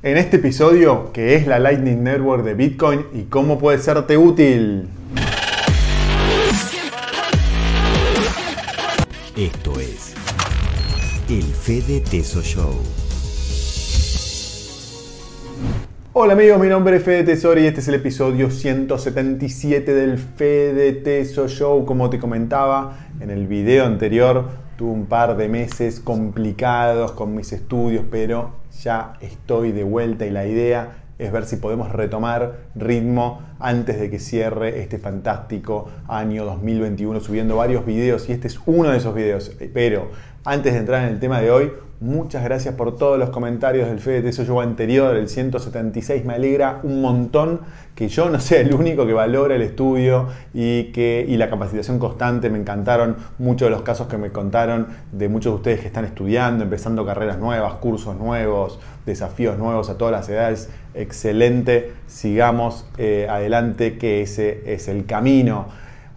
En este episodio, ¿qué es la Lightning Network de Bitcoin y cómo puede serte útil? Esto es el Fede Teso Show. Hola amigos, mi nombre es Fede Tesoro y este es el episodio 177 del Fede Teso Show. Como te comentaba en el video anterior, tuve un par de meses complicados con mis estudios, pero ya estoy de vuelta y la idea es ver si podemos retomar ritmo antes de que cierre este fantástico año 2021 subiendo varios videos y este es uno de esos videos. Pero antes de entrar en el tema de hoy, muchas gracias por todos los comentarios del Fede Teso Show anterior, el 176. Me alegra un montón que yo no sea el único que valora el estudio y, que, y la capacitación constante. Me encantaron muchos de los casos que me contaron de muchos de ustedes que están estudiando, empezando carreras nuevas, cursos nuevos, desafíos nuevos a todas las edades. Excelente, sigamos eh, adelante que ese es el camino.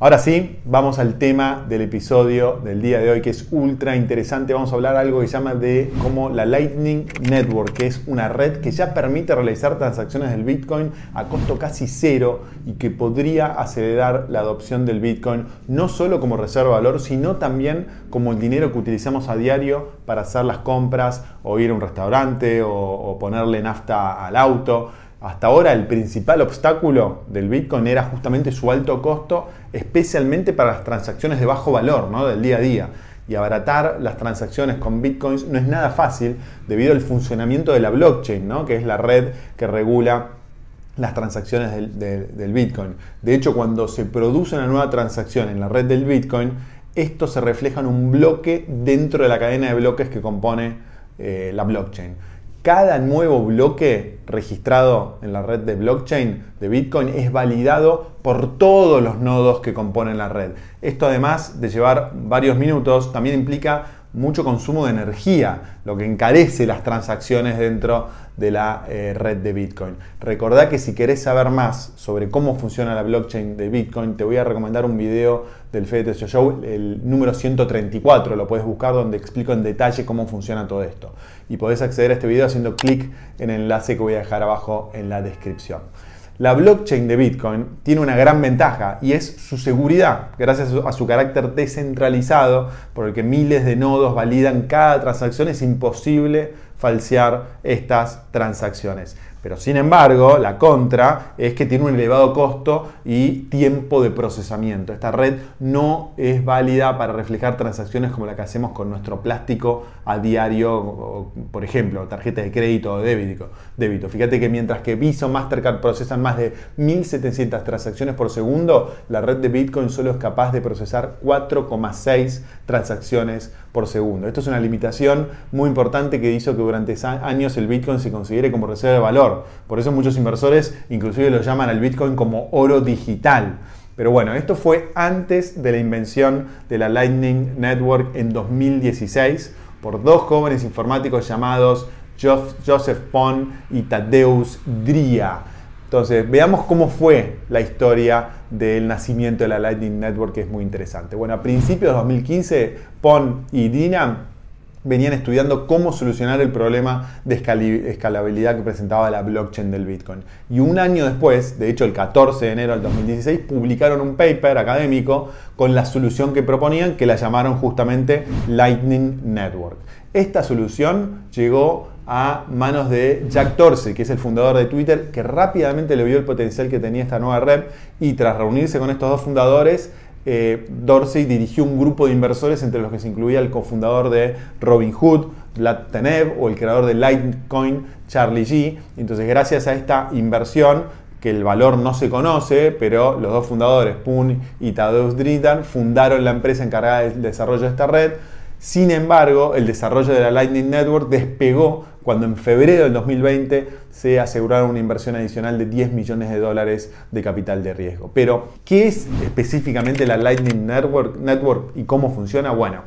Ahora sí, vamos al tema del episodio del día de hoy que es ultra interesante. Vamos a hablar algo que se llama de como la Lightning Network, que es una red que ya permite realizar transacciones del Bitcoin a costo casi cero y que podría acelerar la adopción del Bitcoin no solo como reserva de valor, sino también como el dinero que utilizamos a diario para hacer las compras o ir a un restaurante o, o ponerle nafta al auto. Hasta ahora el principal obstáculo del Bitcoin era justamente su alto costo, especialmente para las transacciones de bajo valor ¿no? del día a día. Y abaratar las transacciones con Bitcoins no es nada fácil debido al funcionamiento de la blockchain, ¿no? que es la red que regula las transacciones del, Bitcoin. De hecho, cuando se produce una nueva transacción en la red del Bitcoin, esto se refleja en un bloque dentro de la cadena de bloques que compone eh, la blockchain cada nuevo bloque registrado en la red de blockchain de Bitcoin es validado por todos los nodos que componen la red. Esto además de llevar varios minutos, también implica mucho consumo de energía, lo que encarece las transacciones dentro de la eh, red de Bitcoin. Recordá que si querés saber más sobre cómo funciona la blockchain de Bitcoin, te voy a recomendar un video del Fede Show, el número 134, lo puedes buscar donde explico en detalle cómo funciona todo esto. Y podés acceder a este video haciendo clic en el enlace que voy a dejar abajo en la descripción. La blockchain de Bitcoin tiene una gran ventaja y es su seguridad, gracias a su carácter descentralizado, por el que miles de nodos validan cada transacción, es imposible falsear estas transacciones. Pero sin embargo, la contra es que tiene un elevado costo y tiempo de procesamiento. Esta red no es válida para reflejar transacciones como la que hacemos con nuestro plástico a diario, por ejemplo, tarjeta de crédito o débito. débito. Fíjate que mientras que Visa o Mastercard procesan más de 1.700 transacciones por segundo, la red de Bitcoin solo es capaz de procesar 4,6 transacciones por segundo. Esto es una limitación muy importante que hizo que durante años el Bitcoin se considere como reserva de valor. Por eso muchos inversores inclusive lo llaman al Bitcoin como oro digital. Pero bueno, esto fue antes de la invención de la Lightning Network en 2016 por dos jóvenes informáticos llamados Joseph Pond y Tadeusz Dria. Entonces, veamos cómo fue la historia del nacimiento de la Lightning Network, que es muy interesante. Bueno, a principios de 2015, Pon y Dina venían estudiando cómo solucionar el problema de escalabilidad que presentaba la blockchain del Bitcoin. Y un año después, de hecho el 14 de enero del 2016, publicaron un paper académico con la solución que proponían, que la llamaron justamente Lightning Network. Esta solución llegó a manos de Jack Dorsey, que es el fundador de Twitter, que rápidamente le vio el potencial que tenía esta nueva red y tras reunirse con estos dos fundadores, eh, Dorsey dirigió un grupo de inversores entre los que se incluía el cofundador de Robinhood, Vlad Tenev, o el creador de Litecoin, Charlie G. Entonces, gracias a esta inversión, que el valor no se conoce, pero los dos fundadores, Poon y Tadeusz Dritan, fundaron la empresa encargada del desarrollo de esta red. Sin embargo, el desarrollo de la Lightning Network despegó cuando en febrero del 2020 se aseguraron una inversión adicional de 10 millones de dólares de capital de riesgo. Pero, ¿qué es específicamente la Lightning Network, Network y cómo funciona? Bueno,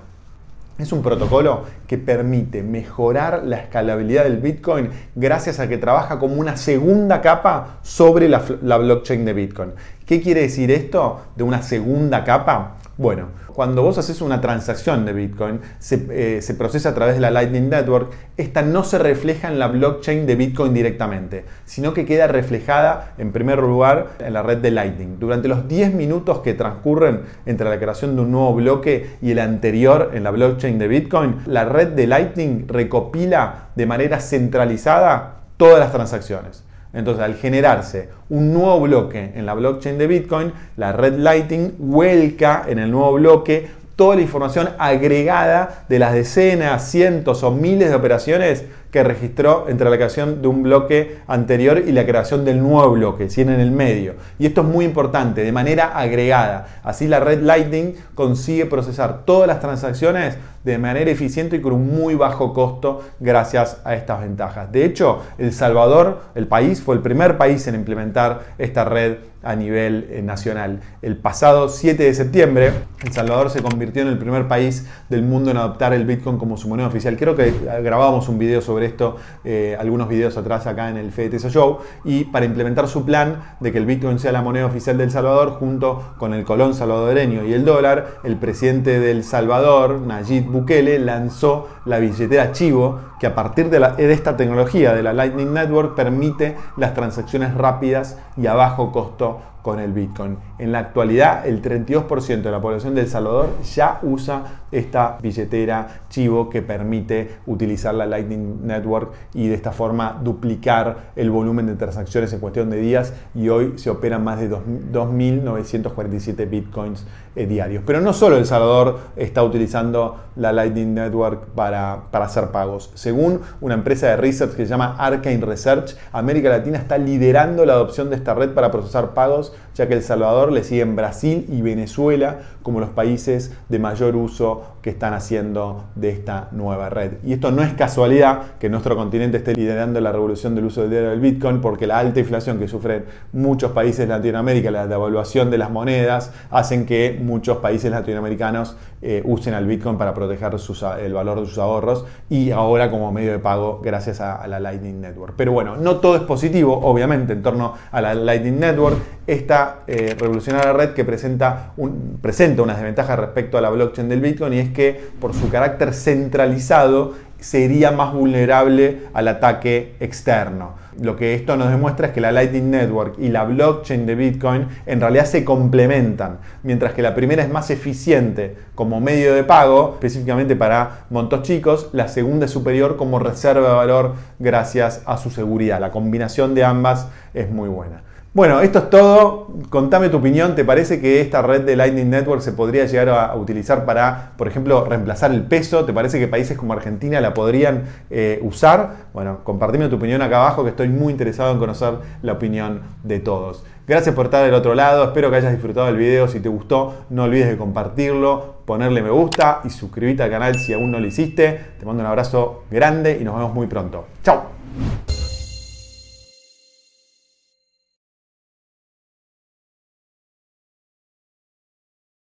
es un protocolo que permite mejorar la escalabilidad del Bitcoin gracias a que trabaja como una segunda capa sobre la, la blockchain de Bitcoin. ¿Qué quiere decir esto de una segunda capa? Bueno, cuando vos haces una transacción de Bitcoin, se, eh, se, procesa a través de la Lightning Network, esta no se refleja en la blockchain de Bitcoin directamente, sino que queda reflejada en primer lugar en la red de Lightning. Durante los 10 minutos que transcurren entre la creación de un nuevo bloque y el anterior en la blockchain de Bitcoin, la red de Lightning recopila de manera centralizada todas las transacciones. Entonces, al generarse un nuevo bloque en la blockchain de Bitcoin, la red Lightning vuelca en el nuevo bloque toda la información agregada de las decenas, cientos o miles de operaciones que registró entre la creación de un bloque anterior y la creación del nuevo bloque, si en el medio. Y esto es muy importante, de manera agregada. Así la red Lightning consigue procesar todas las transacciones de manera eficiente y con un muy bajo costo gracias a estas ventajas. De hecho, El Salvador, el país, fue el primer país en implementar esta red a nivel eh, nacional. El pasado 7 de septiembre, El Salvador se convirtió en el primer país del mundo en adoptar el Bitcoin como su moneda oficial. Creo que grabábamos un video sobre esto, eh, algunos videos atrás acá en el FTS Show, y para implementar su plan de que el Bitcoin sea la moneda oficial del Salvador, junto con el colón salvadoreño y el dólar, el presidente del Salvador, Nayib Bukele, lanzó la billetera Chivo, que a partir de, de esta tecnología de la Lightning Network permite las transacciones rápidas y a bajo costo con el Bitcoin. En la actualidad, el 32% de la población de El Salvador ya usa esta billetera Chivo que permite utilizar la Lightning Network y de esta forma duplicar el volumen de transacciones en cuestión de días y hoy se operan más de 2.947 Bitcoins eh, diarios. Pero no solo El Salvador está utilizando la Lightning Network para, para hacer pagos. Una empresa de research que se llama Arcane Research, América Latina está liderando la adopción de esta red para procesar pagos ya que El Salvador le siguen Brasil y Venezuela como los países de mayor uso que están haciendo de esta nueva red. Y esto no es casualidad que nuestro continente esté liderando la revolución del uso del dinero del Bitcoin, porque la alta inflación que sufren muchos países de Latinoamérica, la devaluación de las monedas, hacen que muchos países latinoamericanos eh, usen al Bitcoin para proteger el valor de sus ahorros y ahora como medio de pago gracias a, la Lightning Network. Pero bueno, no todo es positivo, obviamente, en torno a la Lightning Network. Esta eh, revolucionaria red que presenta, un, presenta unas desventajas respecto a la blockchain del Bitcoin y es que por su carácter centralizado sería más vulnerable al ataque externo. Lo que esto nos demuestra es que la Lightning Network y la blockchain de Bitcoin en realidad se complementan, mientras que la primera es más eficiente como medio de pago, específicamente para montos chicos, la segunda es superior como reserva de valor gracias a su seguridad. La combinación de ambas es muy buena. Bueno, esto es todo. Contame tu opinión. ¿Te parece que esta red de Lightning Network se podría llegar a, utilizar para, por ejemplo, reemplazar el peso? ¿Te parece que países como Argentina la podrían eh, usar? Bueno, compartime tu opinión acá abajo que estoy muy interesado en conocer la opinión de todos. Gracias por estar del otro lado. Espero que hayas disfrutado del video. Si te gustó, no olvides de compartirlo, ponerle me gusta y suscribirte al canal si aún no lo hiciste. Te mando un abrazo grande y nos vemos muy pronto. Chao.